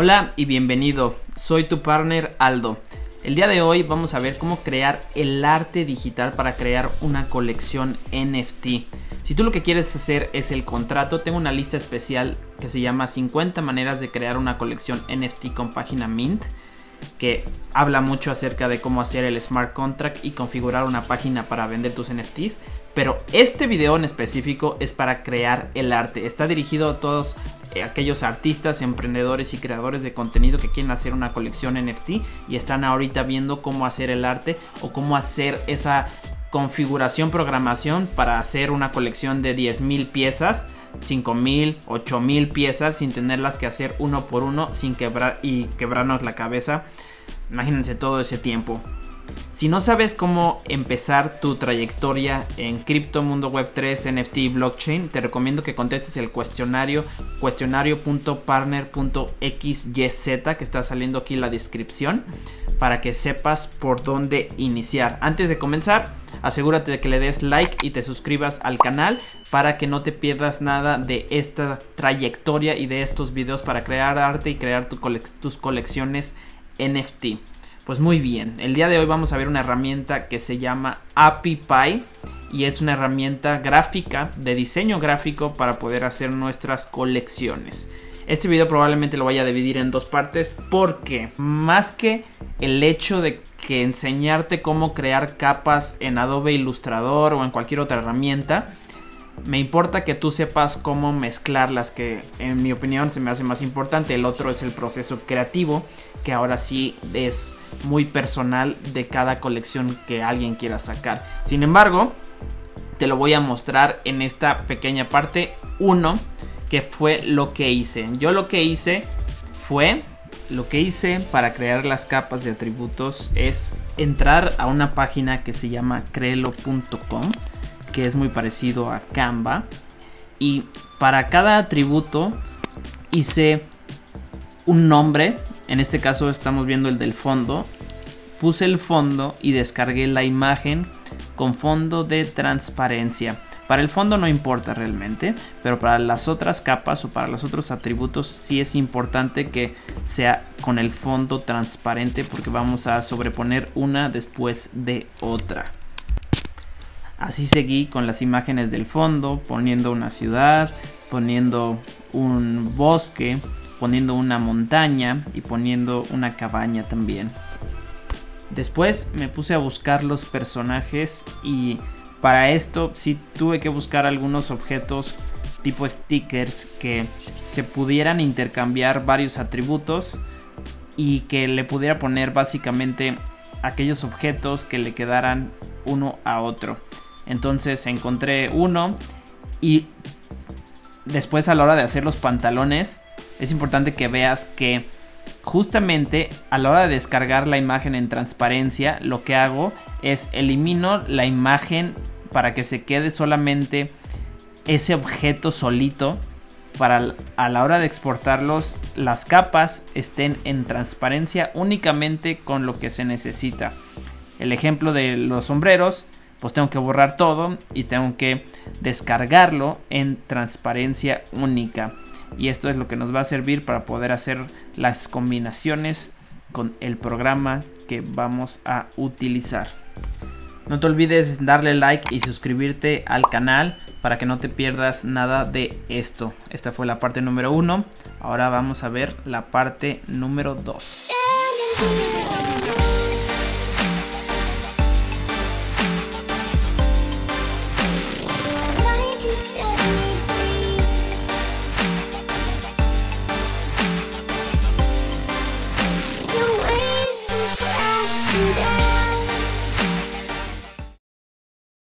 Hola y bienvenido, soy tu partner Aldo. El día de hoy vamos a ver cómo crear el arte digital para crear una colección NFT. Si tú lo que quieres hacer es el contrato, tengo una lista especial que se llama 50 maneras de crear una colección NFT con página Mint que habla mucho acerca de cómo hacer el smart contract y configurar una página para vender tus NFTs. Pero este video en específico es para crear el arte. Está dirigido a todos eh, aquellos artistas, emprendedores y creadores de contenido que quieren hacer una colección NFT y están ahorita viendo cómo hacer el arte o cómo hacer esa configuración, programación para hacer una colección de 10.000 piezas 5000, 8000 piezas sin tenerlas que hacer uno por uno sin quebrar y quebrarnos la cabeza. Imagínense todo ese tiempo. Si no sabes cómo empezar tu trayectoria en cripto, mundo web 3, NFT y blockchain, te recomiendo que contestes el cuestionario cuestionario.partner.xyz que está saliendo aquí en la descripción para que sepas por dónde iniciar. Antes de comenzar, asegúrate de que le des like y te suscribas al canal para que no te pierdas nada de esta trayectoria y de estos videos para crear arte y crear tus colecciones NFT. Pues muy bien, el día de hoy vamos a ver una herramienta que se llama AppyPie y es una herramienta gráfica de diseño gráfico para poder hacer nuestras colecciones. Este video probablemente lo vaya a dividir en dos partes porque más que el hecho de que enseñarte cómo crear capas en Adobe Illustrator o en cualquier otra herramienta, me importa que tú sepas cómo mezclarlas, que en mi opinión se me hace más importante. El otro es el proceso creativo, que ahora sí es muy personal de cada colección que alguien quiera sacar. Sin embargo, te lo voy a mostrar en esta pequeña parte 1, que fue lo que hice. Yo lo que hice fue lo que hice para crear las capas de atributos es entrar a una página que se llama creelo.com que es muy parecido a Canva. Y para cada atributo hice un nombre. En este caso estamos viendo el del fondo. Puse el fondo y descargué la imagen con fondo de transparencia. Para el fondo no importa realmente, pero para las otras capas o para los otros atributos sí es importante que sea con el fondo transparente porque vamos a sobreponer una después de otra. Así seguí con las imágenes del fondo, poniendo una ciudad, poniendo un bosque, poniendo una montaña y poniendo una cabaña también. Después me puse a buscar los personajes y para esto sí tuve que buscar algunos objetos tipo stickers que se pudieran intercambiar varios atributos y que le pudiera poner básicamente aquellos objetos que le quedaran uno a otro. Entonces encontré uno y después a la hora de hacer los pantalones es importante que veas que justamente a la hora de descargar la imagen en transparencia lo que hago es elimino la imagen para que se quede solamente ese objeto solito para a la hora de exportarlos las capas estén en transparencia únicamente con lo que se necesita. El ejemplo de los sombreros pues tengo que borrar todo y tengo que descargarlo en transparencia única. Y esto es lo que nos va a servir para poder hacer las combinaciones con el programa que vamos a utilizar. No te olvides darle like y suscribirte al canal para que no te pierdas nada de esto. Esta fue la parte número uno. Ahora vamos a ver la parte número 2.